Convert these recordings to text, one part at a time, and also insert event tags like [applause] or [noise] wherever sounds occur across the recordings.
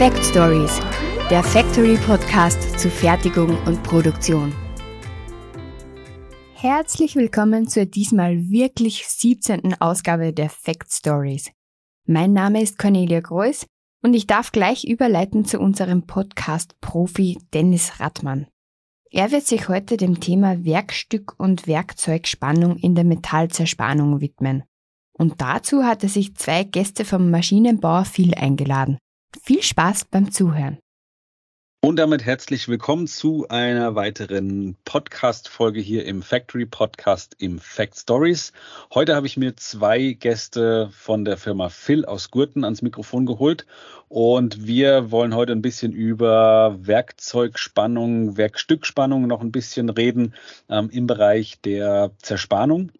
Fact Stories, der Factory Podcast zu Fertigung und Produktion. Herzlich willkommen zur diesmal wirklich 17. Ausgabe der Fact Stories. Mein Name ist Cornelia Greuß und ich darf gleich überleiten zu unserem Podcast-Profi Dennis Rattmann. Er wird sich heute dem Thema Werkstück und Werkzeugspannung in der Metallzerspannung widmen. Und dazu hat er sich zwei Gäste vom Maschinenbauer Phil eingeladen. Viel Spaß beim Zuhören. Und damit herzlich willkommen zu einer weiteren Podcast-Folge hier im Factory Podcast im Fact Stories. Heute habe ich mir zwei Gäste von der Firma Phil aus Gurten ans Mikrofon geholt und wir wollen heute ein bisschen über Werkzeugspannung, Werkstückspannung noch ein bisschen reden ähm, im Bereich der Zerspannung,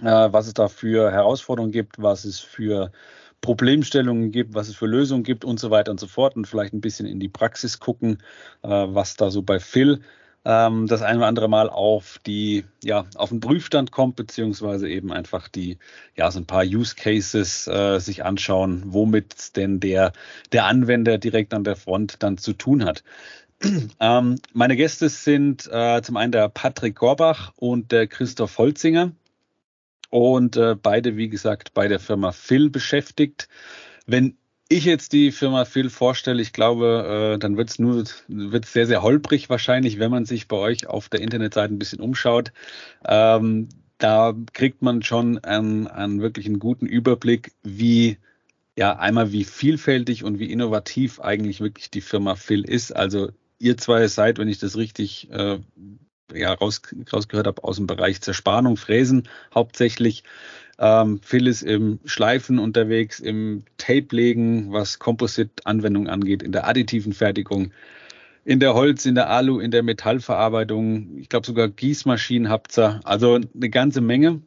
äh, was es da für Herausforderungen gibt, was es für Problemstellungen gibt, was es für Lösungen gibt und so weiter und so fort und vielleicht ein bisschen in die Praxis gucken, äh, was da so bei Phil ähm, das ein oder andere Mal auf die, ja, auf den Prüfstand kommt, beziehungsweise eben einfach die, ja, so ein paar Use Cases äh, sich anschauen, womit denn der, der Anwender direkt an der Front dann zu tun hat. [clears throat] ähm, meine Gäste sind äh, zum einen der Patrick Gorbach und der Christoph Holzinger und äh, beide, wie gesagt, bei der Firma Phil beschäftigt. Wenn ich jetzt die Firma Phil vorstelle, ich glaube, äh, dann wird es nur wird's sehr, sehr holprig wahrscheinlich, wenn man sich bei euch auf der Internetseite ein bisschen umschaut. Ähm, da kriegt man schon einen, einen wirklich einen guten Überblick, wie ja einmal wie vielfältig und wie innovativ eigentlich wirklich die Firma Phil ist. Also ihr zwei seid, wenn ich das richtig äh, ja, raus, rausgehört habe, aus dem Bereich Zerspannung, Fräsen hauptsächlich. Ähm, Phil ist im Schleifen unterwegs, im Tape-Legen, was Composite-Anwendung angeht, in der additiven Fertigung, in der Holz, in der Alu, in der Metallverarbeitung. Ich glaube sogar Gießmaschinen habt ihr. Also eine ganze Menge.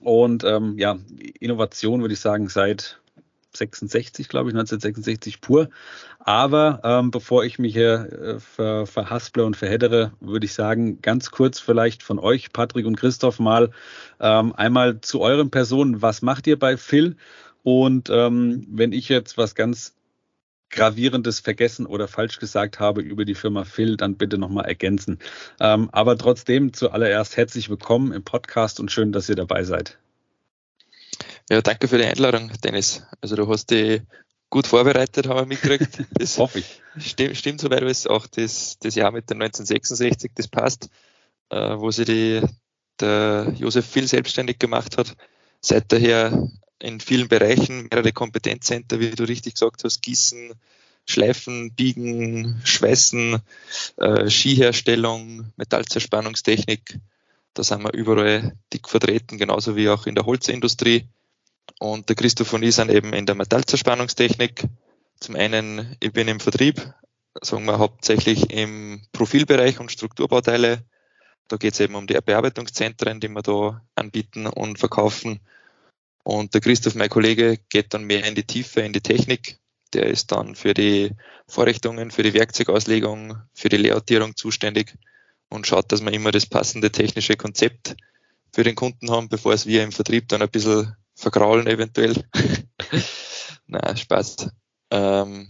Und ähm, ja, Innovation würde ich sagen seit 66, glaube ich, 1966 pur. Aber ähm, bevor ich mich hier äh, ver, verhasple und verheddere, würde ich sagen, ganz kurz vielleicht von euch, Patrick und Christoph, mal ähm, einmal zu euren Personen. Was macht ihr bei Phil? Und ähm, wenn ich jetzt was ganz Gravierendes vergessen oder falsch gesagt habe über die Firma Phil, dann bitte nochmal ergänzen. Ähm, aber trotzdem zuallererst herzlich willkommen im Podcast und schön, dass ihr dabei seid. Ja, danke für die Einladung, Dennis. Also du hast die gut vorbereitet, haben wir mitgekriegt. [laughs] Das hoffe ich. Stimmt, stimmt soweit alles. Auch das, das Jahr mit den 1966, das passt, äh, wo sich die, der Josef viel selbstständig gemacht hat. Seit daher in vielen Bereichen mehrere Kompetenzcenter, wie du richtig gesagt hast, Gießen, Schleifen, Biegen, Schweißen, äh, Skiherstellung, Metallzerspannungstechnik. Da sind wir überall dick vertreten, genauso wie auch in der Holzindustrie. Und der Christoph und ich sind eben in der Metallzerspannungstechnik. Zum einen, ich bin im Vertrieb, sagen wir hauptsächlich im Profilbereich und Strukturbauteile. Da geht es eben um die Bearbeitungszentren, die wir da anbieten und verkaufen. Und der Christoph, mein Kollege, geht dann mehr in die Tiefe, in die Technik. Der ist dann für die Vorrichtungen, für die Werkzeugauslegung, für die Layoutierung zuständig und schaut, dass wir immer das passende technische Konzept für den Kunden haben, bevor es wir im Vertrieb dann ein bisschen vergraulen eventuell. [laughs] Na, Spaß. Ähm,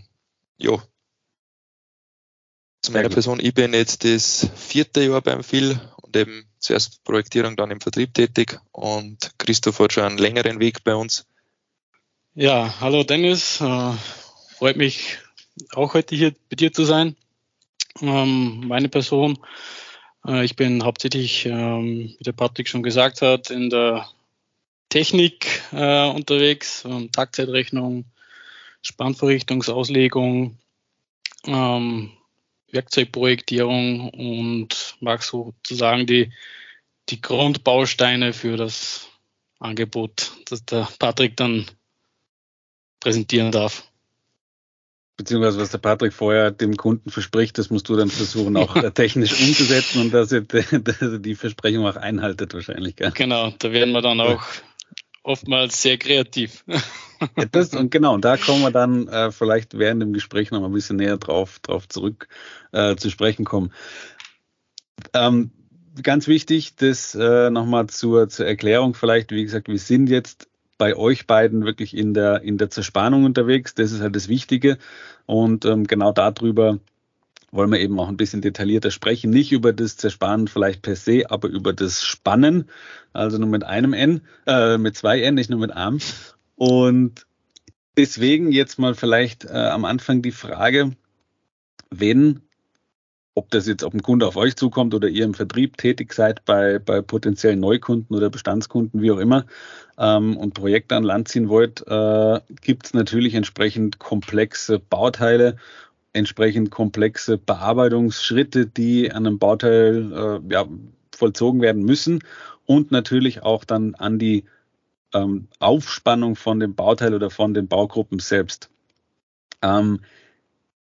jo. Zu meiner Person, ich bin jetzt das vierte Jahr beim Phil und eben zuerst Projektierung, dann im Vertrieb tätig und Christoph hat schon einen längeren Weg bei uns. Ja, hallo Dennis, äh, freut mich auch heute hier bei dir zu sein. Ähm, meine Person, äh, ich bin hauptsächlich, ähm, wie der Patrick schon gesagt hat, in der Technik äh, unterwegs, ähm, Taktzeitrechnung, Spannverrichtungsauslegung, ähm, Werkzeugprojektierung und mag sozusagen die, die Grundbausteine für das Angebot, das der Patrick dann präsentieren darf. Beziehungsweise was der Patrick vorher dem Kunden verspricht, das musst du dann versuchen auch technisch umzusetzen und dass er, [laughs] dass er die Versprechung auch einhaltet wahrscheinlich. Gell? Genau, da werden wir dann auch oftmals sehr kreativ. Ja, das, und genau, und da kommen wir dann äh, vielleicht während dem Gespräch noch mal ein bisschen näher drauf, drauf zurück äh, zu sprechen kommen. Ähm, ganz wichtig, das äh, nochmal zur, zur Erklärung vielleicht, wie gesagt, wir sind jetzt bei euch beiden wirklich in der, in der Zerspannung unterwegs. Das ist halt das Wichtige. Und ähm, genau darüber wollen wir eben auch ein bisschen detaillierter sprechen. Nicht über das Zerspannen vielleicht per se, aber über das Spannen. Also nur mit einem N, äh, mit zwei N, nicht nur mit einem. Und deswegen jetzt mal vielleicht äh, am Anfang die Frage, wenn ob das jetzt, ob ein Kunde auf euch zukommt oder ihr im Vertrieb tätig seid bei, bei potenziellen Neukunden oder Bestandskunden, wie auch immer, ähm, und Projekte an Land ziehen wollt, äh, gibt es natürlich entsprechend komplexe Bauteile, entsprechend komplexe Bearbeitungsschritte, die an einem Bauteil äh, ja, vollzogen werden müssen und natürlich auch dann an die ähm, Aufspannung von dem Bauteil oder von den Baugruppen selbst. Ähm,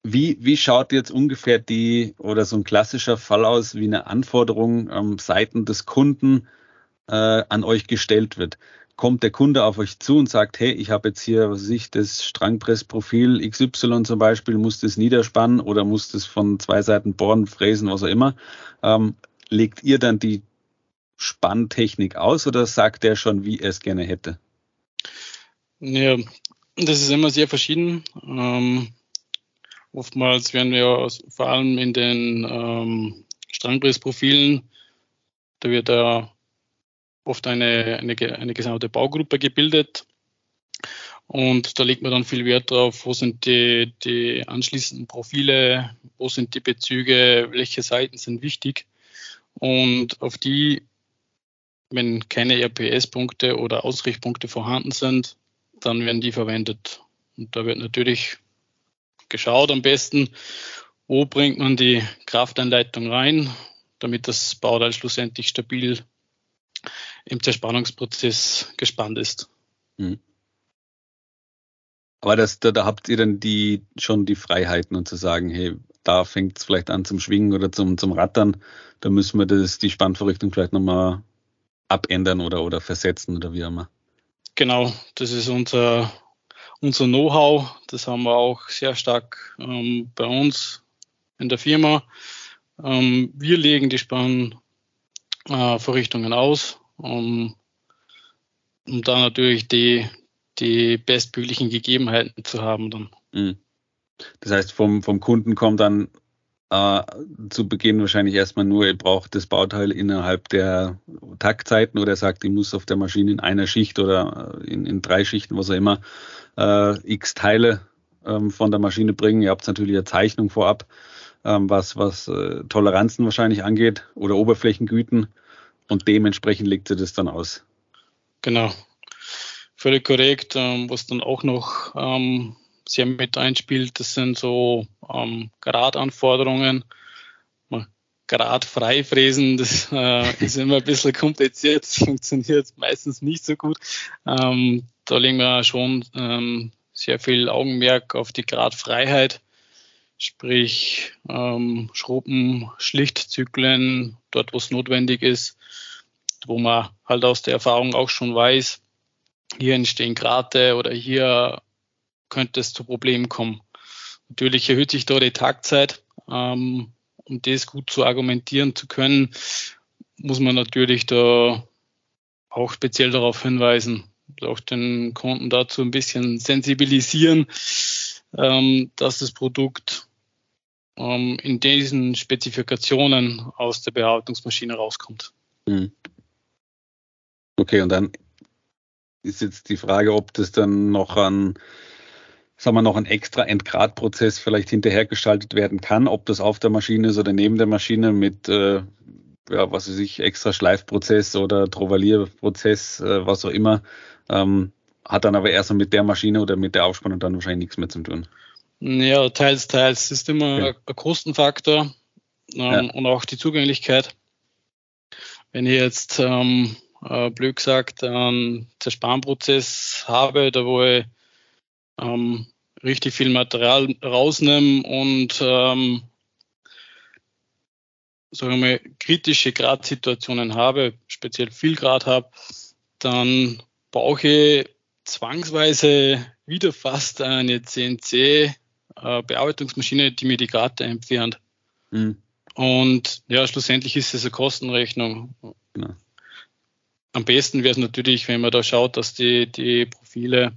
wie, wie schaut jetzt ungefähr die oder so ein klassischer Fall aus, wie eine Anforderung ähm, seiten des Kunden äh, an euch gestellt wird? Kommt der Kunde auf euch zu und sagt, hey, ich habe jetzt hier, was ich, das Strangpressprofil XY zum Beispiel, muss das niederspannen oder muss das von zwei Seiten bohren, fräsen, was auch immer. Ähm, legt ihr dann die Spanntechnik aus oder sagt der schon, wie er es gerne hätte? Ja, das ist immer sehr verschieden. Ähm, Oftmals werden wir vor allem in den ähm, Strangpressprofilen, da wird da oft eine, eine, eine gesamte Baugruppe gebildet. Und da legt man dann viel Wert drauf, wo sind die, die anschließenden Profile, wo sind die Bezüge, welche Seiten sind wichtig. Und auf die, wenn keine RPS-Punkte oder Ausrichtpunkte vorhanden sind, dann werden die verwendet. Und da wird natürlich geschaut am besten, wo bringt man die Kraftanleitung rein, damit das Bauteil schlussendlich stabil im Zerspannungsprozess gespannt ist. Mhm. Aber das, da, da, habt ihr dann die schon die Freiheiten und zu sagen, hey, da fängt es vielleicht an zum Schwingen oder zum, zum Rattern, da müssen wir das, die Spannvorrichtung vielleicht nochmal abändern oder, oder versetzen oder wie immer. Genau, das ist unser unser Know-how, das haben wir auch sehr stark ähm, bei uns in der Firma. Ähm, wir legen die Spannvorrichtungen äh, aus, um, um da natürlich die, die bestmöglichen Gegebenheiten zu haben dann. Mhm. Das heißt, vom, vom Kunden kommt dann äh, zu Beginn wahrscheinlich erstmal nur, er braucht das Bauteil innerhalb der Taktzeiten oder er sagt, ich muss auf der Maschine in einer Schicht oder in, in drei Schichten, was auch immer, äh, x Teile ähm, von der Maschine bringen. Ihr habt natürlich eine Zeichnung vorab, ähm, was, was äh, Toleranzen wahrscheinlich angeht oder Oberflächengüten und dementsprechend legt ihr das dann aus. Genau, völlig korrekt. Ähm, was dann auch noch ähm, sehr mit einspielt, das sind so ähm, Gradanforderungen. Grad frei fräsen, das äh, ist immer ein bisschen kompliziert, das funktioniert meistens nicht so gut. Ähm, da legen wir schon ähm, sehr viel Augenmerk auf die Gradfreiheit, sprich ähm, Schrubben, Schlichtzyklen, dort wo es notwendig ist, wo man halt aus der Erfahrung auch schon weiß, hier entstehen Grate oder hier könnte es zu Problemen kommen. Natürlich erhöht sich da die Tagzeit. Ähm, um das gut zu argumentieren zu können, muss man natürlich da auch speziell darauf hinweisen, auch den Kunden dazu ein bisschen sensibilisieren, ähm, dass das Produkt ähm, in diesen Spezifikationen aus der Bearbeitungsmaschine rauskommt. Mhm. Okay, und dann ist jetzt die Frage, ob das dann noch an, sagen wir noch ein extra Entgradprozess vielleicht hinterhergeschaltet werden kann, ob das auf der Maschine ist oder neben der Maschine mit äh, ja, was weiß ich, extra Schleifprozess oder Trovalierprozess, äh, was auch immer, ähm, hat dann aber erst mit der Maschine oder mit der Aufspannung dann wahrscheinlich nichts mehr zu tun. Ja, teils, teils. Ist immer ja. ein Kostenfaktor ähm, ja. und auch die Zugänglichkeit. Wenn ich jetzt ähm, äh, blöd gesagt einen Zersparprozess habe, da wo ich ähm, richtig viel Material rausnehme und ähm, sagen wir mal, kritische Gradsituationen habe, speziell viel Grad habe, dann brauche ich zwangsweise wieder fast eine CNC-Bearbeitungsmaschine, äh, die mir die Grate entfernt. Mhm. Und ja, schlussendlich ist es eine Kostenrechnung. Genau. Am besten wäre es natürlich, wenn man da schaut, dass die, die Profile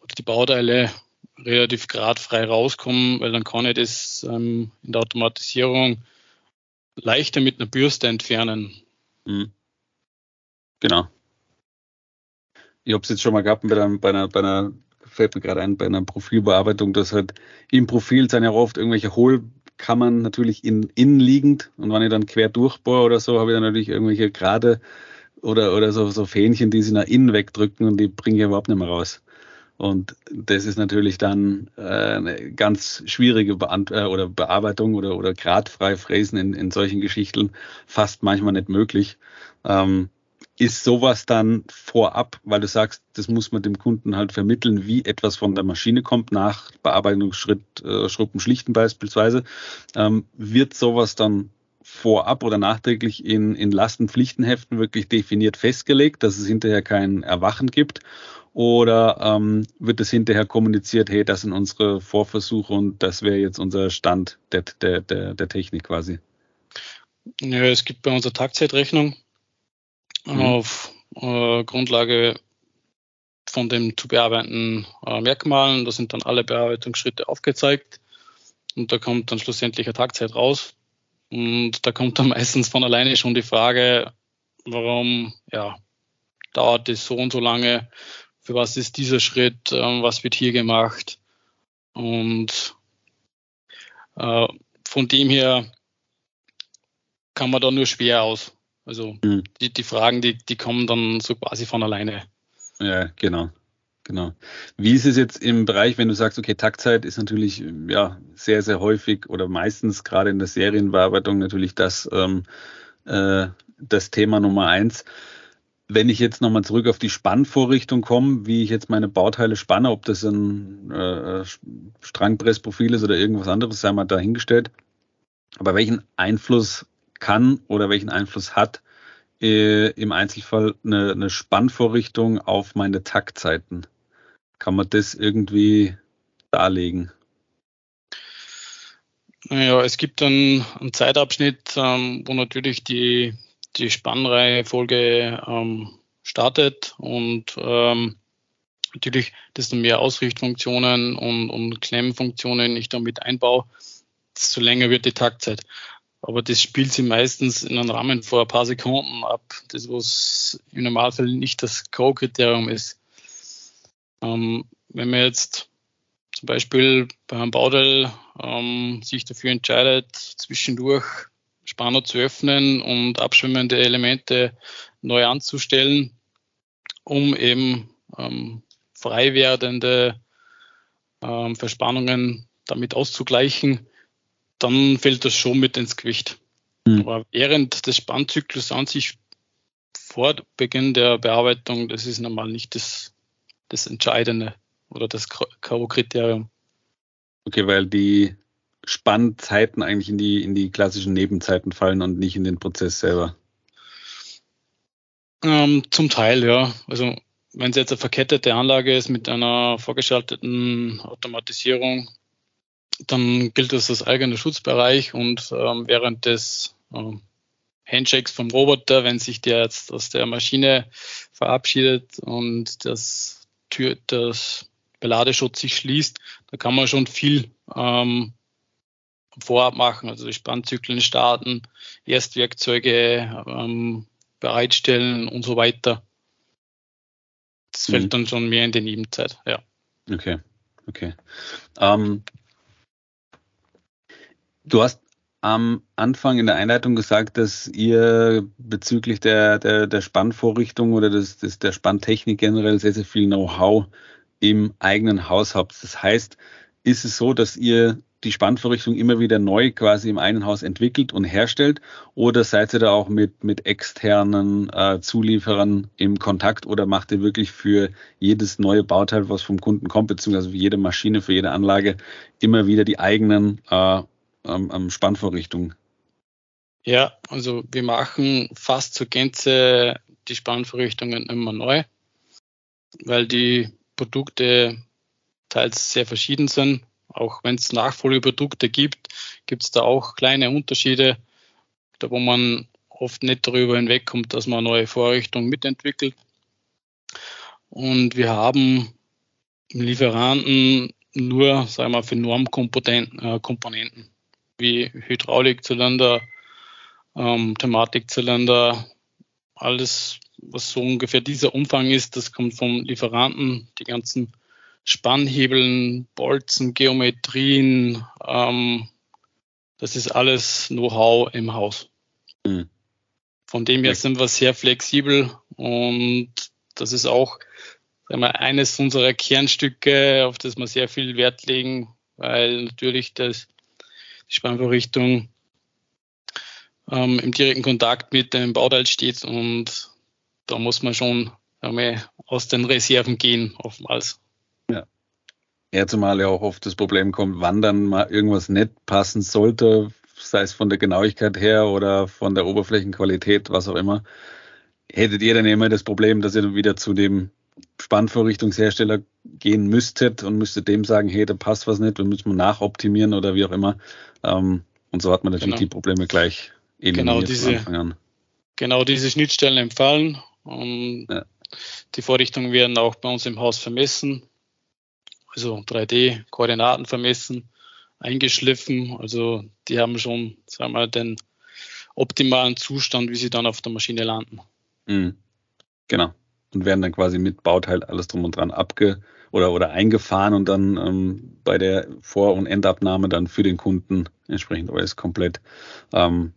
oder die Bauteile relativ gradfrei rauskommen, weil dann kann ich das ähm, in der Automatisierung leichter mit einer Bürste entfernen. Mhm. Genau. Ich habe es jetzt schon mal gehabt bei einer, bei einer, bei einer fällt mir gerade ein, bei einer Profilbearbeitung, dass halt im Profil sind ja oft irgendwelche Hohlkammern natürlich in, innenliegend und wenn ich dann quer durchbohre oder so, habe ich dann natürlich irgendwelche gerade oder, oder so, so Fähnchen, die sie nach innen wegdrücken und die bringe ich überhaupt nicht mehr raus. Und das ist natürlich dann äh, eine ganz schwierige Beant äh, oder Bearbeitung oder, oder gradfrei Fräsen in, in solchen Geschichten fast manchmal nicht möglich. Ähm, ist sowas dann vorab, weil du sagst, das muss man dem Kunden halt vermitteln, wie etwas von der Maschine kommt, nach Bearbeitungsschritt, äh, Schruppen schlichten beispielsweise, ähm, wird sowas dann vorab oder nachträglich in, in Lastenpflichtenheften wirklich definiert festgelegt, dass es hinterher kein Erwachen gibt? Oder ähm, wird es hinterher kommuniziert, hey, das sind unsere Vorversuche und das wäre jetzt unser Stand der, der, der, der Technik quasi? Ja, es gibt bei unserer Taktzeitrechnung mhm. auf äh, Grundlage von den zu bearbeitenden äh, Merkmalen. Da sind dann alle Bearbeitungsschritte aufgezeigt und da kommt dann schlussendlich eine Tagzeit raus. Und da kommt dann [laughs] meistens von alleine schon die Frage, warum ja, dauert das so und so lange, für was ist dieser Schritt, ähm, was wird hier gemacht. Und äh, von dem her kann man da nur schwer aus. Also mhm. die, die Fragen, die, die kommen dann so quasi von alleine. Ja, genau. Genau. Wie ist es jetzt im Bereich, wenn du sagst, okay, Taktzeit ist natürlich ja sehr, sehr häufig oder meistens gerade in der Serienbearbeitung natürlich das, ähm, äh, das Thema Nummer eins. Wenn ich jetzt nochmal zurück auf die Spannvorrichtung komme, wie ich jetzt meine Bauteile spanne, ob das ein äh, Strangpressprofil ist oder irgendwas anderes, sei mal dahingestellt. Aber welchen Einfluss kann oder welchen Einfluss hat äh, im Einzelfall eine, eine Spannvorrichtung auf meine Taktzeiten? Kann man das irgendwie darlegen? Naja, es gibt dann einen Zeitabschnitt, ähm, wo natürlich die, die Spannreihenfolge ähm, startet und ähm, natürlich desto mehr Ausrichtfunktionen und, und Klemmfunktionen ich damit einbaue, desto länger wird die Taktzeit. Aber das spielt sie meistens in einem Rahmen vor ein paar Sekunden ab. Das, was im Normalfall nicht das Go-Kriterium ist. Ähm, wenn man jetzt zum Beispiel bei einem Baudel ähm, sich dafür entscheidet, zwischendurch Spanner zu öffnen und abschwimmende Elemente neu anzustellen, um eben ähm, frei werdende ähm, Verspannungen damit auszugleichen, dann fällt das schon mit ins Gewicht. Mhm. Aber während des Spannzyklus an sich vor Beginn der Bearbeitung, das ist normal nicht das, das Entscheidende oder das K.O.-Kriterium. Okay, weil die Spannzeiten eigentlich in die, in die klassischen Nebenzeiten fallen und nicht in den Prozess selber. Ähm, zum Teil, ja. Also wenn es jetzt eine verkettete Anlage ist mit einer vorgeschalteten Automatisierung, dann gilt das als eigener Schutzbereich und ähm, während des ähm, Handshakes vom Roboter, wenn sich der jetzt aus der Maschine verabschiedet und das Tür, das Beladeschutz sich schließt, da kann man schon viel ähm, vorab machen, also die Spannzyklen starten, Erstwerkzeuge ähm, bereitstellen und so weiter. Das fällt mhm. dann schon mehr in die Nebenzeit, ja. Okay, okay. Ähm, Du hast am Anfang in der Einleitung gesagt, dass ihr bezüglich der, der, der Spannvorrichtung oder des, des, der Spanntechnik generell sehr, sehr viel Know-how im eigenen Haus habt. Das heißt, ist es so, dass ihr die Spannvorrichtung immer wieder neu quasi im einen Haus entwickelt und herstellt? Oder seid ihr da auch mit, mit externen äh, Zulieferern im Kontakt oder macht ihr wirklich für jedes neue Bauteil, was vom Kunden kommt, beziehungsweise für jede Maschine, für jede Anlage, immer wieder die eigenen äh, ähm, ähm, Spannvorrichtung? Ja, also wir machen fast zur Gänze die Spannvorrichtungen immer neu, weil die Produkte teils sehr verschieden sind. Auch wenn es Nachfolgeprodukte gibt, gibt es da auch kleine Unterschiede, da wo man oft nicht darüber hinwegkommt, dass man eine neue Vorrichtung mitentwickelt. Und wir haben Lieferanten nur, sagen wir, für Normkomponenten äh, wie Hydraulikzylinder, ähm, Thematikzylinder, alles, was so ungefähr dieser Umfang ist, das kommt vom Lieferanten, die ganzen Spannhebeln, Bolzen, Geometrien, ähm, das ist alles Know-how im Haus. Mhm. Von dem her sind wir sehr flexibel und das ist auch sagen wir, eines unserer Kernstücke, auf das wir sehr viel Wert legen, weil natürlich das, die Spannvorrichtung ähm, im direkten Kontakt mit dem Bauteil steht und da muss man schon wir, aus den Reserven gehen, oftmals. Ja. Ja, zumal ja auch oft das Problem kommt, wann dann mal irgendwas nicht passen sollte, sei es von der Genauigkeit her oder von der Oberflächenqualität, was auch immer. Hättet ihr dann immer das Problem, dass ihr dann wieder zu dem Spannvorrichtungshersteller gehen müsstet und müsstet dem sagen, hey, da passt was nicht, wir müssen nachoptimieren oder wie auch immer. Ähm, und so hat man natürlich genau. die Probleme gleich eliminiert genau diese. Genau diese Schnittstellen empfallen. Und ja. Die Vorrichtungen werden auch bei uns im Haus vermessen, also 3D-Koordinaten vermessen, eingeschliffen. Also die haben schon, sagen wir mal, den optimalen Zustand, wie sie dann auf der Maschine landen. Mhm. Genau und werden dann quasi mit Bauteil alles drum und dran abge oder, oder eingefahren und dann ähm, bei der Vor- und Endabnahme dann für den Kunden entsprechend alles komplett ähm,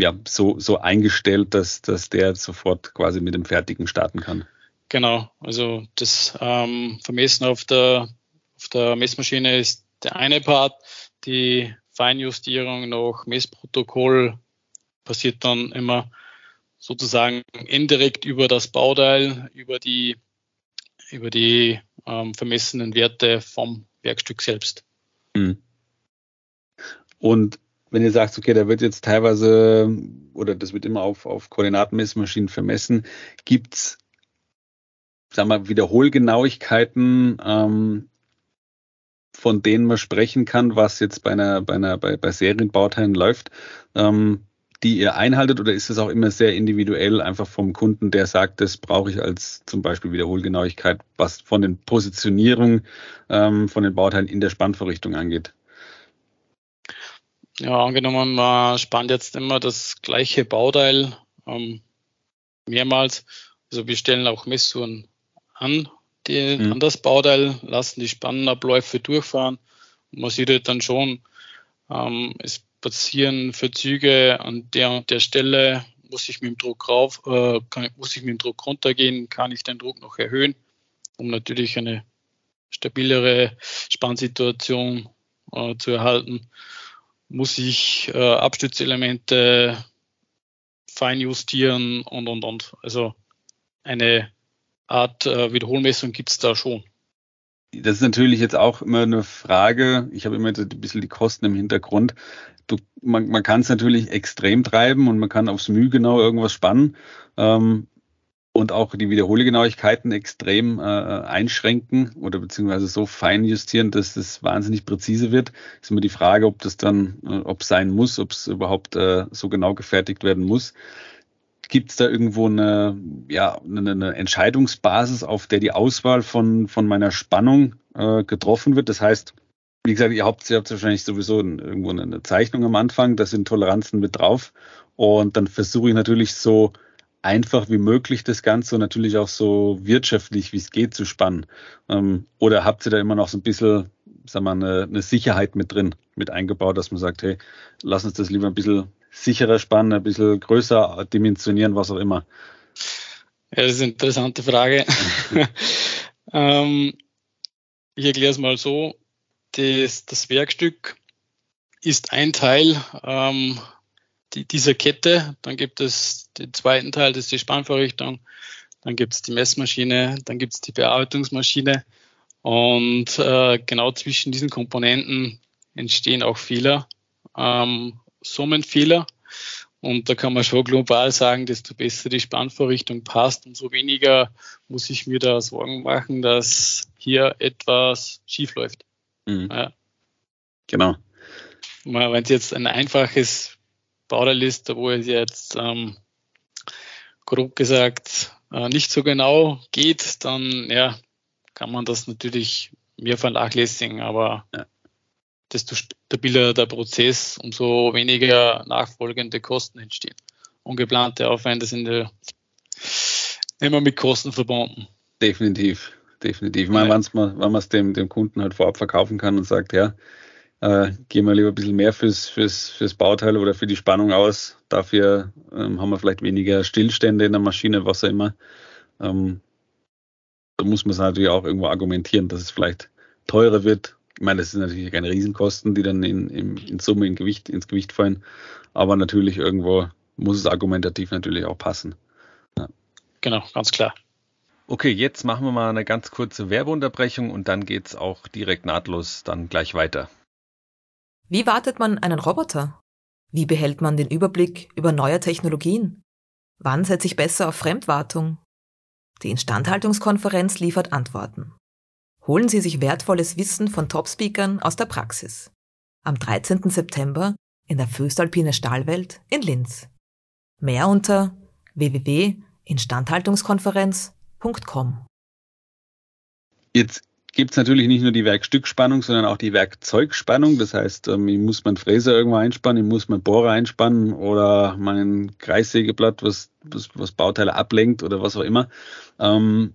ja, so, so eingestellt, dass, dass der sofort quasi mit dem Fertigen starten kann. Genau, also das ähm, Vermessen auf der, auf der Messmaschine ist der eine Part, die Feinjustierung nach Messprotokoll passiert dann immer sozusagen indirekt über das Bauteil, über die, über die ähm, vermessenen Werte vom Werkstück selbst. Mhm. Und wenn ihr sagt, okay, da wird jetzt teilweise oder das wird immer auf, auf Koordinatenmessmaschinen vermessen, gibt's sagen wir, Wiederholgenauigkeiten, ähm, von denen man sprechen kann, was jetzt bei einer, bei einer, bei, bei Serienbauteilen läuft. Ähm, die ihr einhaltet oder ist es auch immer sehr individuell einfach vom Kunden, der sagt, das brauche ich als zum Beispiel Wiederholgenauigkeit, was von den Positionierungen ähm, von den Bauteilen in der Spannvorrichtung angeht? Ja, angenommen, man spannt jetzt immer das gleiche Bauteil ähm, mehrmals. Also wir stellen auch Messuhren an, die, mhm. an das Bauteil, lassen die Spannabläufe durchfahren. Und man sieht halt dann schon, ähm, es passieren Verzüge an der und der Stelle, muss ich mit dem Druck rauf, äh, kann, muss ich mit dem Druck runtergehen, kann ich den Druck noch erhöhen, um natürlich eine stabilere Spannsituation äh, zu erhalten. Muss ich äh, Abstützelemente fein justieren und und und. Also eine Art äh, Wiederholmessung gibt es da schon. Das ist natürlich jetzt auch immer eine Frage. Ich habe immer ein bisschen die Kosten im Hintergrund du, man, man kann es natürlich extrem treiben und man kann aufs Mühe genau irgendwas spannen ähm, und auch die Wiederholgenauigkeiten extrem äh, einschränken oder beziehungsweise so fein justieren, dass es wahnsinnig präzise wird. Ist immer die Frage, ob das dann, äh, ob sein muss, ob es überhaupt äh, so genau gefertigt werden muss. Gibt es da irgendwo eine, ja, eine, Entscheidungsbasis, auf der die Auswahl von, von meiner Spannung äh, getroffen wird? Das heißt, wie gesagt, ihr habt, ihr habt wahrscheinlich sowieso irgendwo eine Zeichnung am Anfang, da sind Toleranzen mit drauf. Und dann versuche ich natürlich so einfach wie möglich das Ganze und natürlich auch so wirtschaftlich, wie es geht, zu spannen. Ähm, oder habt ihr da immer noch so ein bisschen, sagen wir, eine, eine Sicherheit mit drin, mit eingebaut, dass man sagt, hey, lass uns das lieber ein bisschen sicherer spannen, ein bisschen größer dimensionieren, was auch immer? Ja, das ist eine interessante Frage. [laughs] ähm, ich erkläre es mal so das, das Werkstück ist ein Teil ähm, die, dieser Kette. Dann gibt es den zweiten Teil, das ist die Spannvorrichtung. Dann gibt es die Messmaschine, dann gibt es die Bearbeitungsmaschine. Und äh, genau zwischen diesen Komponenten entstehen auch Fehler, ähm, Summenfehler. Und da kann man schon global sagen, desto besser die Spannvorrichtung passt, umso weniger muss ich mir da Sorgen machen, dass hier etwas schief läuft. Mhm. Ja. Genau. Wenn es jetzt ein einfaches Bauteil ist, wo es jetzt ähm, grob gesagt äh, nicht so genau geht, dann ja, kann man das natürlich mehr vernachlässigen, aber ja. desto stabiler der Prozess, umso weniger nachfolgende Kosten entstehen. Ungeplante Aufwände sind ja immer mit Kosten verbunden. Definitiv, definitiv. Ich meine, ja. wenn man es dem, dem Kunden halt vorab verkaufen kann und sagt, ja, äh, gehen wir lieber ein bisschen mehr fürs, fürs, fürs Bauteil oder für die Spannung aus. Dafür ähm, haben wir vielleicht weniger Stillstände in der Maschine, was auch immer. Ähm, da muss man es natürlich auch irgendwo argumentieren, dass es vielleicht teurer wird. Ich meine, das sind natürlich keine Riesenkosten, die dann in, in, in Summe in Gewicht, ins Gewicht fallen. Aber natürlich irgendwo muss es argumentativ natürlich auch passen. Ja. Genau, ganz klar. Okay, jetzt machen wir mal eine ganz kurze Werbeunterbrechung und dann geht es auch direkt nahtlos dann gleich weiter. Wie wartet man einen Roboter? Wie behält man den Überblick über neue Technologien? Wann setze ich besser auf Fremdwartung? Die Instandhaltungskonferenz liefert Antworten. Holen Sie sich wertvolles Wissen von Top-Speakern aus der Praxis. Am 13. September in der Föstalpine Stahlwelt in Linz. Mehr unter www.instandhaltungskonferenz.com. Jetzt gibt es natürlich nicht nur die Werkstückspannung, sondern auch die Werkzeugspannung. Das heißt, ähm, ich muss meinen Fräser irgendwo einspannen, ich muss meinen Bohrer einspannen oder mein Kreissägeblatt, was, was, was Bauteile ablenkt oder was auch immer. Ähm,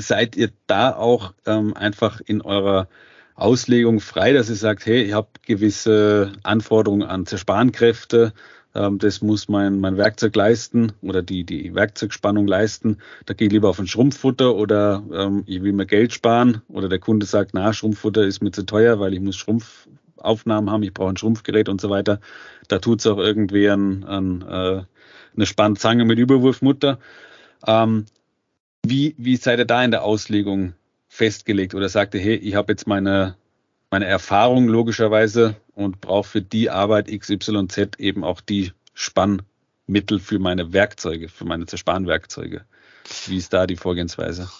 seid ihr da auch ähm, einfach in eurer Auslegung frei, dass ihr sagt, hey, ich habe gewisse Anforderungen an Zersparenkräfte, ähm, das muss mein, mein Werkzeug leisten oder die, die Werkzeugspannung leisten. Da gehe ich lieber auf ein Schrumpffutter oder ähm, ich will mir Geld sparen oder der Kunde sagt, na, Schrumpffutter ist mir zu teuer, weil ich muss Schrumpfaufnahmen haben, ich brauche ein Schrumpfgerät und so weiter. Da tut es auch irgendwie ein, ein, äh, eine Spannzange mit Überwurfmutter. Ähm, wie, wie seid ihr da in der Auslegung festgelegt oder sagt ihr, hey, ich habe jetzt meine meine Erfahrung logischerweise und brauche für die Arbeit XYZ eben auch die Spannmittel für meine Werkzeuge, für meine Zerspanwerkzeuge. Wie ist da die Vorgehensweise?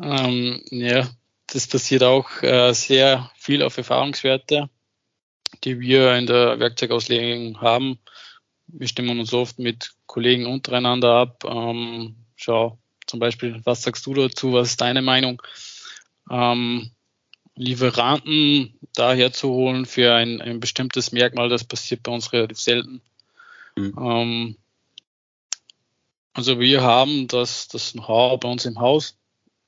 Ähm, ja, das passiert auch äh, sehr viel auf Erfahrungswerte, die wir in der Werkzeugauslegung haben. Wir stimmen uns oft mit Kollegen untereinander ab. Ähm, schau, zum Beispiel, was sagst du dazu? Was ist deine Meinung? Ähm, Lieferanten daher zu holen für ein, ein bestimmtes Merkmal, das passiert bei uns relativ selten. Mhm. Ähm, also wir haben das, das Know-how bei uns im Haus.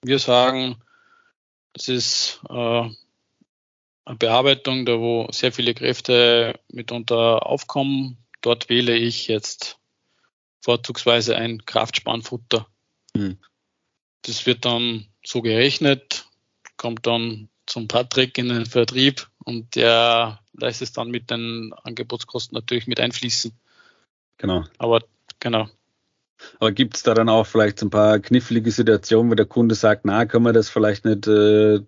Wir sagen, das ist äh, eine Bearbeitung, da wo sehr viele Kräfte mitunter aufkommen. Dort wähle ich jetzt vorzugsweise ein Kraftspannfutter. Mhm. Das wird dann so gerechnet, kommt dann zum Patrick in den Vertrieb und der lässt es dann mit den Angebotskosten natürlich mit einfließen. Genau. Aber genau. Aber gibt es da dann auch vielleicht ein paar knifflige Situationen, wo der Kunde sagt, na, können wir das vielleicht nicht äh,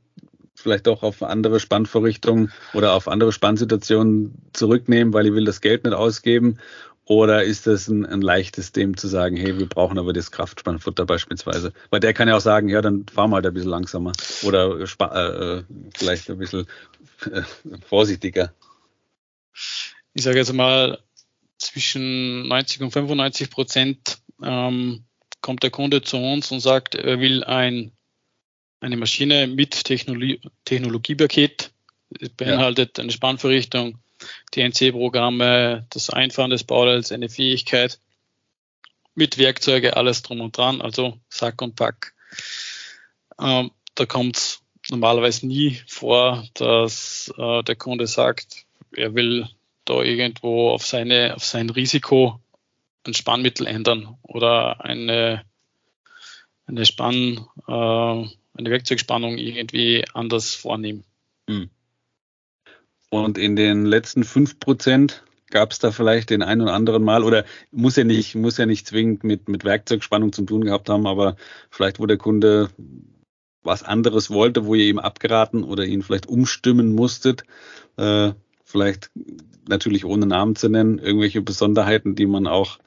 vielleicht auch auf andere Spannvorrichtungen oder auf andere Spannsituationen zurücknehmen, weil ich will das Geld nicht ausgeben? Oder ist das ein, ein leichtes dem zu sagen, hey, wir brauchen aber das Kraftspannfutter beispielsweise? Weil der kann ja auch sagen, ja, dann fahren wir halt ein bisschen langsamer oder äh, äh, vielleicht ein bisschen äh, vorsichtiger. Ich sage jetzt mal, zwischen 90 und 95 Prozent ähm, kommt der Kunde zu uns und sagt, er will ein, eine Maschine mit Technologie, Technologiepaket. Beinhaltet ja. eine Spannvorrichtung, TNC-Programme, das Einfahren des Bauteils, eine Fähigkeit mit Werkzeuge, alles drum und dran, also Sack und Pack. Ähm, da kommt es normalerweise nie vor, dass äh, der Kunde sagt, er will da irgendwo auf seine, auf sein Risiko ein Spannmittel ändern oder eine, eine Spann, äh, eine Werkzeugspannung irgendwie anders vornehmen. Hm. Und in den letzten fünf Prozent gab es da vielleicht den einen oder anderen Mal oder muss ja nicht, muss ja nicht zwingend mit, mit Werkzeugspannung zu tun gehabt haben, aber vielleicht, wo der Kunde was anderes wollte, wo ihr ihm abgeraten oder ihn vielleicht umstimmen musstet, äh, vielleicht natürlich ohne Namen zu nennen, irgendwelche Besonderheiten, die man auch,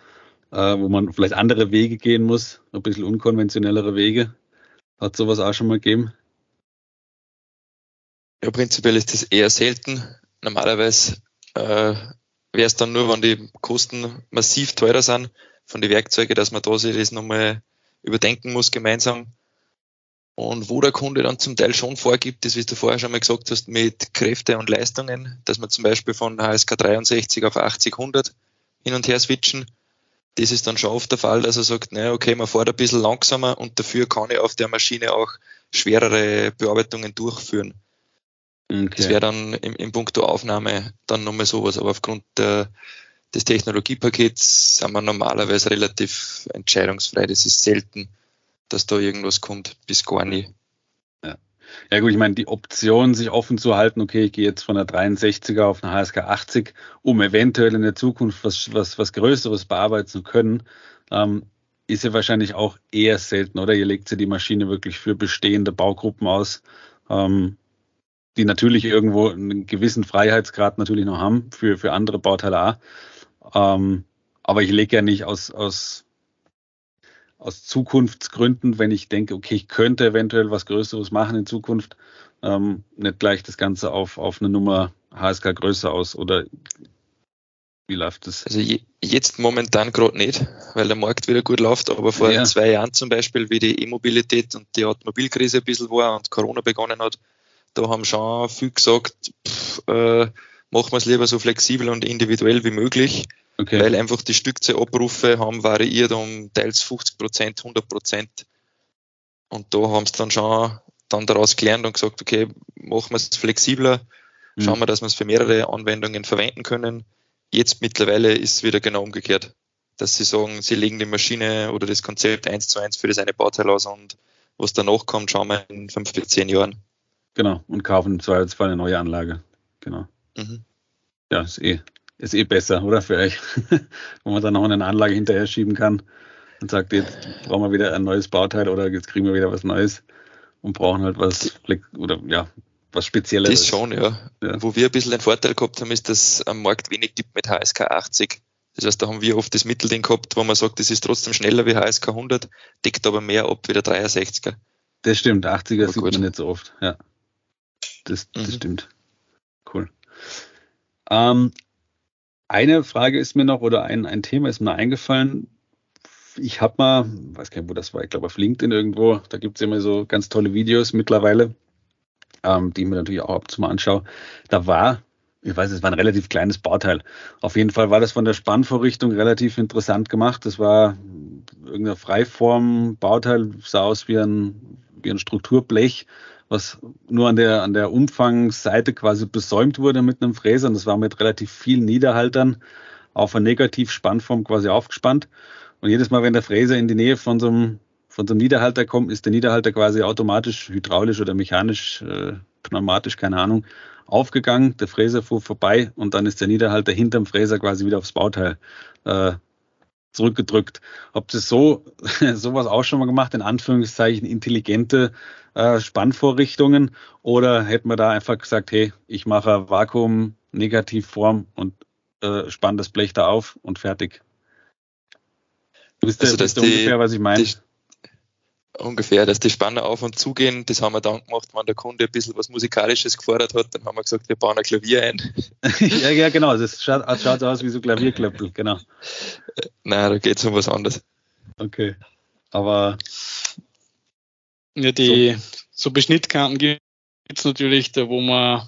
äh, wo man vielleicht andere Wege gehen muss, ein bisschen unkonventionellere Wege. Hat sowas auch schon mal gegeben? Ja, prinzipiell ist das eher selten. Normalerweise äh, wäre es dann nur, wenn die Kosten massiv teurer sind von den Werkzeugen, dass man da sich das nochmal überdenken muss gemeinsam. Und wo der Kunde dann zum Teil schon vorgibt, das wie du vorher schon mal gesagt hast, mit Kräfte und Leistungen, dass man zum Beispiel von HSK 63 auf 80, 100 hin und her switchen. Das ist dann schon oft der Fall, dass er sagt, naja, okay, man fährt ein bisschen langsamer und dafür kann ich auf der Maschine auch schwerere Bearbeitungen durchführen. Okay. Das wäre dann im, im Punkto Aufnahme dann nochmal sowas, aber aufgrund der, des Technologiepakets sind wir normalerweise relativ entscheidungsfrei. Das ist selten, dass da irgendwas kommt, bis gar nie. Ja, ja gut, ich meine, die Option, sich offen zu halten, okay, ich gehe jetzt von der 63er auf eine HSK 80, um eventuell in der Zukunft was, was, was Größeres bearbeiten zu können, ähm, ist ja wahrscheinlich auch eher selten, oder? Ihr legt ja die Maschine wirklich für bestehende Baugruppen aus. Ähm, die natürlich irgendwo einen gewissen Freiheitsgrad natürlich noch haben für, für andere Bauteile auch. Ähm, aber ich lege ja nicht aus, aus, aus Zukunftsgründen, wenn ich denke, okay, ich könnte eventuell was Größeres machen in Zukunft, ähm, nicht gleich das Ganze auf, auf eine Nummer HSK größer aus oder wie läuft das? Also je, jetzt momentan gerade nicht, weil der Markt wieder gut läuft, aber vor ja. zwei Jahren zum Beispiel, wie die E-Mobilität und die Automobilkrise ein bisschen war und Corona begonnen hat, da haben schon viele gesagt, pff, äh, machen wir es lieber so flexibel und individuell wie möglich, okay. weil einfach die Stückzahlabrufe haben variiert um teils 50 Prozent, 100 Prozent. Und da haben sie dann schon dann daraus gelernt und gesagt, okay, machen wir es flexibler, mhm. schauen wir, dass wir es für mehrere Anwendungen verwenden können. Jetzt mittlerweile ist es wieder genau umgekehrt, dass sie sagen, sie legen die Maschine oder das Konzept eins zu eins für das eine Bauteil aus und was danach kommt, schauen wir in fünf bis zehn Jahren. Genau, und kaufen im Zweifelsfall eine neue Anlage. Genau. Mhm. Ja, ist eh, ist eh besser, oder für euch? [laughs] Wo man dann noch eine Anlage hinterher schieben kann und sagt, jetzt brauchen wir wieder ein neues Bauteil oder jetzt kriegen wir wieder was Neues und brauchen halt was, oder ja, was Spezielles. Das schon, ja. ja. Wo wir ein bisschen den Vorteil gehabt haben, ist, dass am Markt wenig gibt mit HSK 80. Das heißt, da haben wir oft das Mittelding gehabt, wo man sagt, das ist trotzdem schneller wie HSK 100, deckt aber mehr ab wie der 63er. Das stimmt, 80er aber sieht gut. man nicht so oft, ja das, das mhm. stimmt. Cool. Ähm, eine Frage ist mir noch oder ein, ein Thema ist mir eingefallen. Ich habe mal, weiß gar nicht, wo das war, ich glaube auf LinkedIn irgendwo, da gibt es immer so ganz tolle Videos mittlerweile, ähm, die ich mir natürlich auch ab und zu mal anschaue. Da war, ich weiß, es war ein relativ kleines Bauteil. Auf jeden Fall war das von der Spannvorrichtung relativ interessant gemacht. Das war irgendeine Freiform-Bauteil, sah aus wie ein, wie ein Strukturblech was nur an der, an der Umfangsseite quasi besäumt wurde mit einem Fräser. Und das war mit relativ vielen Niederhaltern auf einer Negativspannform quasi aufgespannt. Und jedes Mal, wenn der Fräser in die Nähe von so einem, von so einem Niederhalter kommt, ist der Niederhalter quasi automatisch hydraulisch oder mechanisch, äh, pneumatisch, keine Ahnung, aufgegangen. Der Fräser fuhr vorbei und dann ist der Niederhalter hinterm Fräser quasi wieder aufs Bauteil äh, zurückgedrückt. Ob das so [laughs] sowas auch schon mal gemacht, in Anführungszeichen intelligente äh, Spannvorrichtungen, oder hätten wir da einfach gesagt, hey, ich mache Vakuum Negativform und äh, spann das Blech da auf und fertig. Du bist, also, der, die, ungefähr, was ich meine. Ungefähr, dass die Spanner auf und zugehen, das haben wir dann gemacht, wenn der Kunde ein bisschen was Musikalisches gefordert hat, dann haben wir gesagt, wir bauen ein Klavier ein. [laughs] ja, ja, genau, das schaut, schaut aus wie so Klavierklöppel, genau. Nein, da geht es um was anderes. Okay. Aber. Ja, die so, so Beschnittkarten gibt es natürlich, da wo man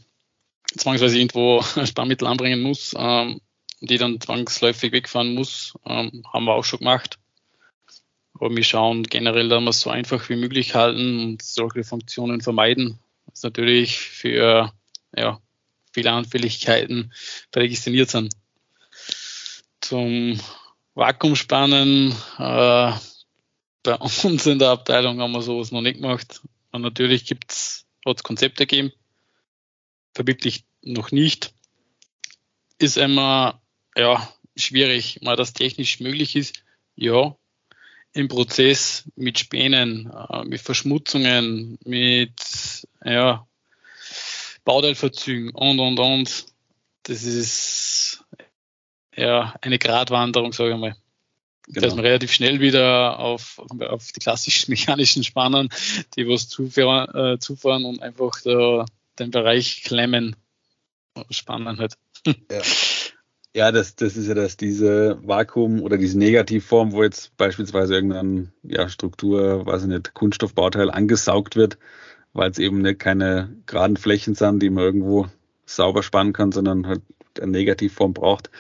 zwangsweise irgendwo Spannmittel anbringen muss, ähm, die dann zwangsläufig wegfahren muss, ähm, haben wir auch schon gemacht. Wir schauen generell, dass wir es so einfach wie möglich halten und solche Funktionen vermeiden. Was natürlich für ja, Fehleranfälligkeiten prädestiniert sind. Zum Vakuumspannen äh, bei [laughs] uns in der Abteilung haben wir sowas noch nicht gemacht. Und natürlich gibt's, hat es Konzepte gegeben, verwirklicht noch nicht. Ist immer ja, schwierig, mal das technisch möglich ist. Ja, im Prozess mit Spänen, äh, mit Verschmutzungen, mit ja, Bauteilverzügen und und und. Das ist ja eine Gratwanderung, sage ich mal. Genau. Dass man relativ schnell wieder auf, auf die klassischen [laughs] mechanischen Spannern, die was zufahren, äh, zufahren und einfach da, den Bereich klemmen, spannen halt. Ja. [laughs] Ja, das, das ist ja das, diese Vakuum oder diese Negativform, wo jetzt beispielsweise irgendeine ja, Struktur, weiß ich nicht, Kunststoffbauteil angesaugt wird, weil es eben nicht keine geraden Flächen sind, die man irgendwo sauber spannen kann, sondern halt eine Negativform braucht.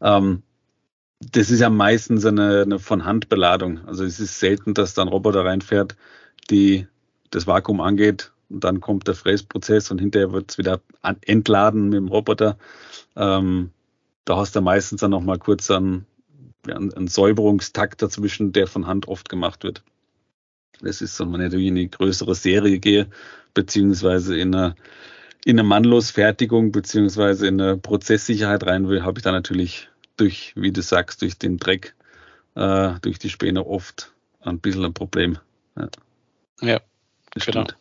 Ähm, das ist ja meistens eine, eine von Hand Beladung. Also es ist selten, dass da ein Roboter reinfährt, die das Vakuum angeht und dann kommt der Fräsprozess und hinterher wird es wieder entladen mit dem Roboter. Ähm, da hast du meistens dann nochmal kurz einen, einen, Säuberungstakt dazwischen, der von Hand oft gemacht wird. Das ist so, wenn ich in eine größere Serie gehe, beziehungsweise in eine, in eine Mannlosfertigung, beziehungsweise in eine Prozesssicherheit rein will, habe ich da natürlich durch, wie du sagst, durch den Dreck, äh, durch die Späne oft ein bisschen ein Problem. Ja, ja das genau. Stimmt.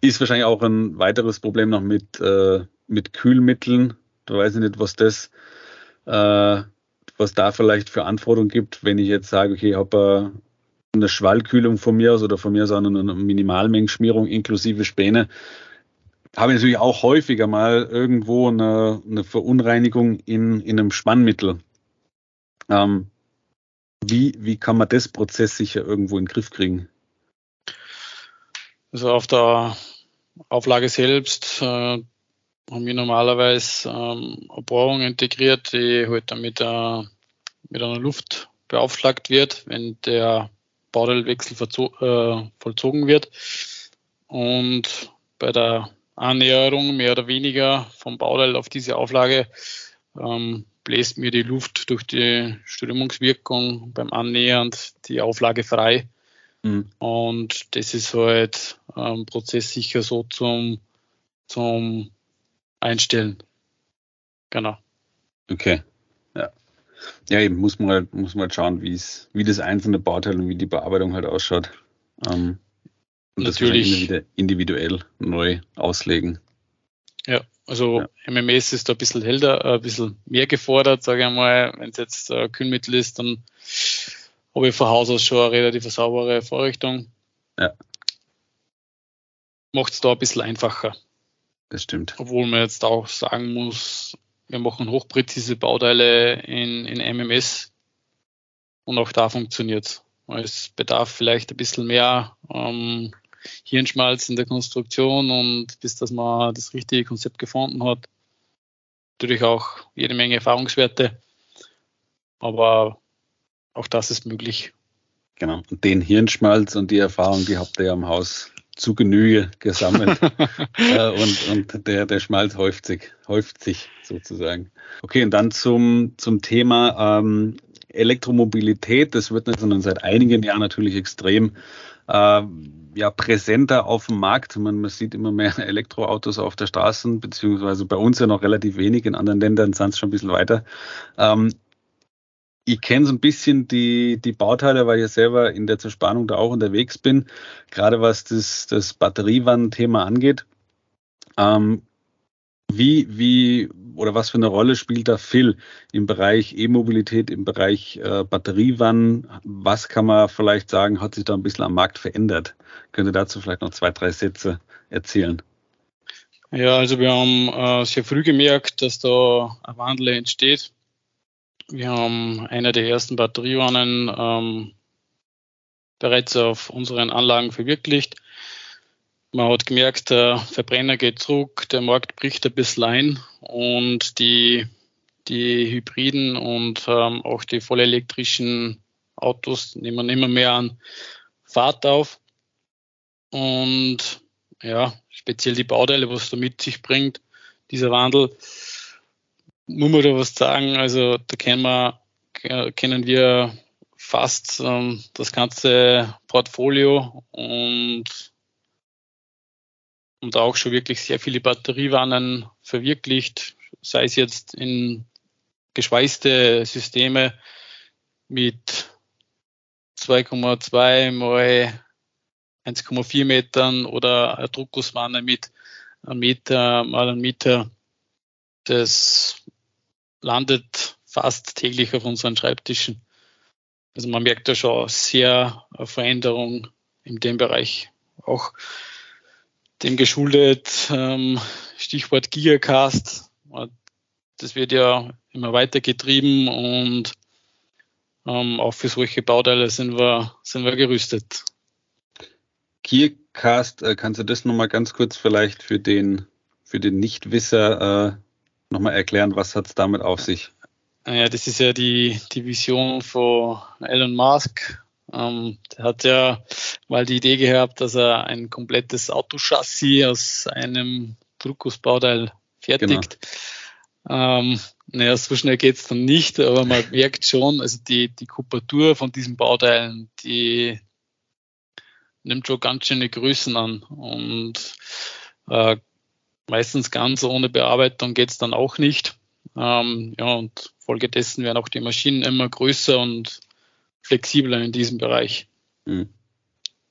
Ist wahrscheinlich auch ein weiteres Problem noch mit, äh, mit Kühlmitteln. Da weiß ich nicht, was das, äh, was da vielleicht für Anforderungen gibt, wenn ich jetzt sage, okay, ich habe äh, eine Schwallkühlung von mir aus oder von mir aus eine Minimalmengenschmierung inklusive Späne, habe ich natürlich auch häufiger mal irgendwo eine, eine Verunreinigung in, in einem Spannmittel. Ähm, wie, wie kann man das Prozess sicher irgendwo in den Griff kriegen? Also auf der Auflage selbst äh, haben wir normalerweise ähm, eine Bohrung integriert, die halt dann mit, äh, mit einer Luft beaufschlagt wird, wenn der Bauteilwechsel äh, vollzogen wird. Und bei der Annäherung mehr oder weniger vom Bauteil auf diese Auflage ähm, bläst mir die Luft durch die Strömungswirkung beim Annähern die Auflage frei. Mhm. Und das ist halt ähm, prozesssicher so zum, zum Einstellen. Genau. Okay. Ja. Ja, eben muss man halt, muss man halt schauen, wie es, wie das einzelne Bauteil und wie die Bearbeitung halt ausschaut. Ähm, und Natürlich. das wieder individuell neu auslegen. Ja, also ja. MMS ist da ein bisschen hellter, äh, ein bisschen mehr gefordert, sage ich mal. Wenn es jetzt äh, Kühlmittel ist, dann habe ich von Haus aus schon eine relativ saubere Vorrichtung. Ja. Macht es da ein bisschen einfacher. Das stimmt. Obwohl man jetzt auch sagen muss, wir machen hochpräzise Bauteile in, in MMS und auch da funktioniert es. Es bedarf vielleicht ein bisschen mehr ähm, Hirnschmalz in der Konstruktion und bis dass man das richtige Konzept gefunden hat. Natürlich auch jede Menge Erfahrungswerte, aber auch das ist möglich. Genau. Und den Hirnschmalz und die Erfahrung, die habt ihr ja im Haus zu Genüge gesammelt. [laughs] äh, und und der, der Schmalz häuft sich, häuft sich sozusagen. Okay, und dann zum, zum Thema ähm, Elektromobilität. Das wird nicht, seit einigen Jahren natürlich extrem äh, ja, präsenter auf dem Markt. Man, man sieht immer mehr [laughs] Elektroautos auf der Straße, beziehungsweise bei uns ja noch relativ wenig, in anderen Ländern sind es schon ein bisschen weiter. Ähm, ich kenne so ein bisschen die, die Bauteile, weil ich ja selber in der Zerspannung da auch unterwegs bin, gerade was das, das Batteriewannenthema angeht. Ähm, wie, wie oder was für eine Rolle spielt da Phil im Bereich E-Mobilität, im Bereich äh, Batteriewannen? Was kann man vielleicht sagen, hat sich da ein bisschen am Markt verändert? Könnte dazu vielleicht noch zwei, drei Sätze erzählen? Ja, also wir haben äh, sehr früh gemerkt, dass da ein Wandel entsteht. Wir haben eine der ersten Batteriewannen ähm, bereits auf unseren Anlagen verwirklicht. Man hat gemerkt, der Verbrenner geht zurück, der Markt bricht ein bisschen ein und die, die Hybriden und ähm, auch die vollelektrischen Autos nehmen immer mehr an Fahrt auf. Und ja, speziell die Bauteile, was da mit sich bringt, dieser Wandel, muss man da was sagen. Also da kennen wir, kennen wir fast ähm, das ganze Portfolio und und auch schon wirklich sehr viele Batteriewannen verwirklicht, sei es jetzt in geschweißte Systeme mit 2,2 mal 1,4 Metern oder eine Druckgusswanne mit einem Meter mal einem Meter. Das landet fast täglich auf unseren Schreibtischen. Also man merkt da schon sehr Veränderung in dem Bereich. Auch dem geschuldet, ähm, Stichwort Gigacast, das wird ja immer weiter getrieben und ähm, auch für solche Bauteile sind wir, sind wir gerüstet. Keycast, äh, kannst du das nochmal ganz kurz vielleicht für den, für den Nichtwisser äh, nochmal erklären, was hat es damit auf sich? Ja, das ist ja die, die Vision von Elon Musk. Ähm, der hat ja mal die Idee gehabt, dass er ein komplettes Autochassis aus einem Druckgussbauteil fertigt. Genau. Ähm, naja, so schnell geht's dann nicht, aber man [laughs] merkt schon, also die, die Kupatur von diesen Bauteilen, die nimmt schon ganz schöne Größen an. Und äh, meistens ganz ohne Bearbeitung geht's dann auch nicht. Ähm, ja, und folgedessen werden auch die Maschinen immer größer und flexibler in diesem Bereich. Mhm.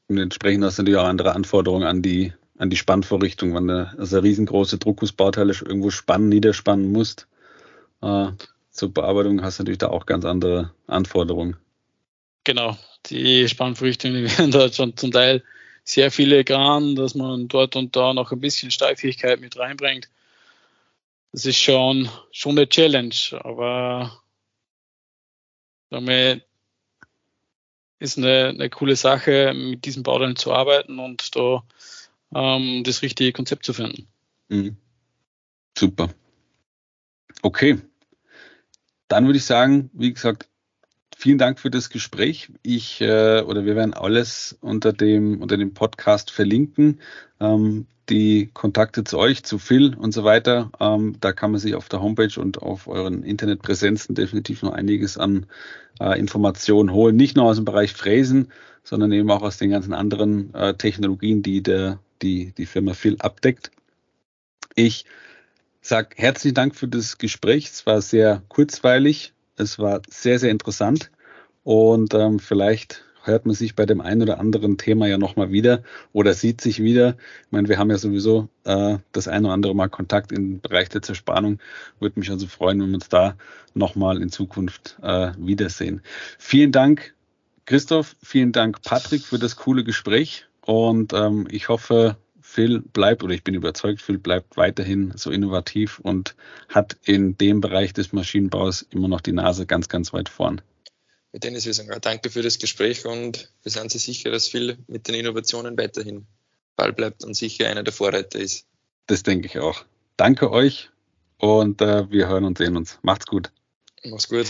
Und entsprechend hast du natürlich auch andere Anforderungen an die, an die Spannvorrichtung, wenn du also riesengroße Druckgussbauteile irgendwo spannen, niederspannen musst. Äh, zur Bearbeitung hast du natürlich da auch ganz andere Anforderungen. Genau, die Spannvorrichtungen [laughs] werden da schon zum Teil sehr filigran, dass man dort und da noch ein bisschen Steifigkeit mit reinbringt. Das ist schon, schon eine Challenge, aber damit ist eine, eine coole Sache, mit diesen Bauteilen zu arbeiten und da ähm, das richtige Konzept zu finden. Mhm. Super. Okay. Dann würde ich sagen, wie gesagt, vielen Dank für das Gespräch. Ich äh, oder wir werden alles unter dem unter dem Podcast verlinken. Ähm, die Kontakte zu euch, zu Phil und so weiter. Ähm, da kann man sich auf der Homepage und auf euren Internetpräsenzen definitiv noch einiges an äh, Informationen holen. Nicht nur aus dem Bereich Fräsen, sondern eben auch aus den ganzen anderen äh, Technologien, die der, die, die Firma Phil abdeckt. Ich sage herzlichen Dank für das Gespräch. Es war sehr kurzweilig. Es war sehr, sehr interessant. Und ähm, vielleicht hört man sich bei dem einen oder anderen Thema ja nochmal wieder oder sieht sich wieder. Ich meine, wir haben ja sowieso äh, das ein oder andere Mal Kontakt im Bereich der Zerspannung. Würde mich also freuen, wenn wir uns da nochmal in Zukunft äh, wiedersehen. Vielen Dank, Christoph. Vielen Dank, Patrick, für das coole Gespräch. Und ähm, ich hoffe, Phil bleibt, oder ich bin überzeugt, Phil bleibt weiterhin so innovativ und hat in dem Bereich des Maschinenbaus immer noch die Nase ganz, ganz weit vorn. Dennis, wir sagen auch danke für das Gespräch und wir sind sich sicher, dass Phil mit den Innovationen weiterhin Ball bleibt und sicher einer der Vorreiter ist. Das denke ich auch. Danke euch und äh, wir hören und sehen uns. Macht's gut. Mach's gut.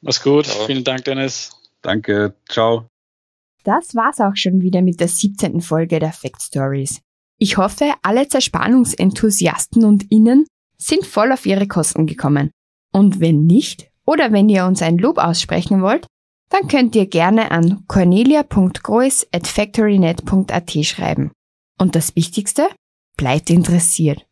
Mach's gut. Ciao. Vielen Dank, Dennis. Danke. Ciao. Das war's auch schon wieder mit der 17. Folge der Fact Stories. Ich hoffe, alle Zerspannungsenthusiasten und Innen sind voll auf ihre Kosten gekommen. Und wenn nicht, oder wenn ihr uns ein Lob aussprechen wollt, dann könnt ihr gerne an cornelia.grois at factorynet.at schreiben. Und das Wichtigste, bleibt interessiert.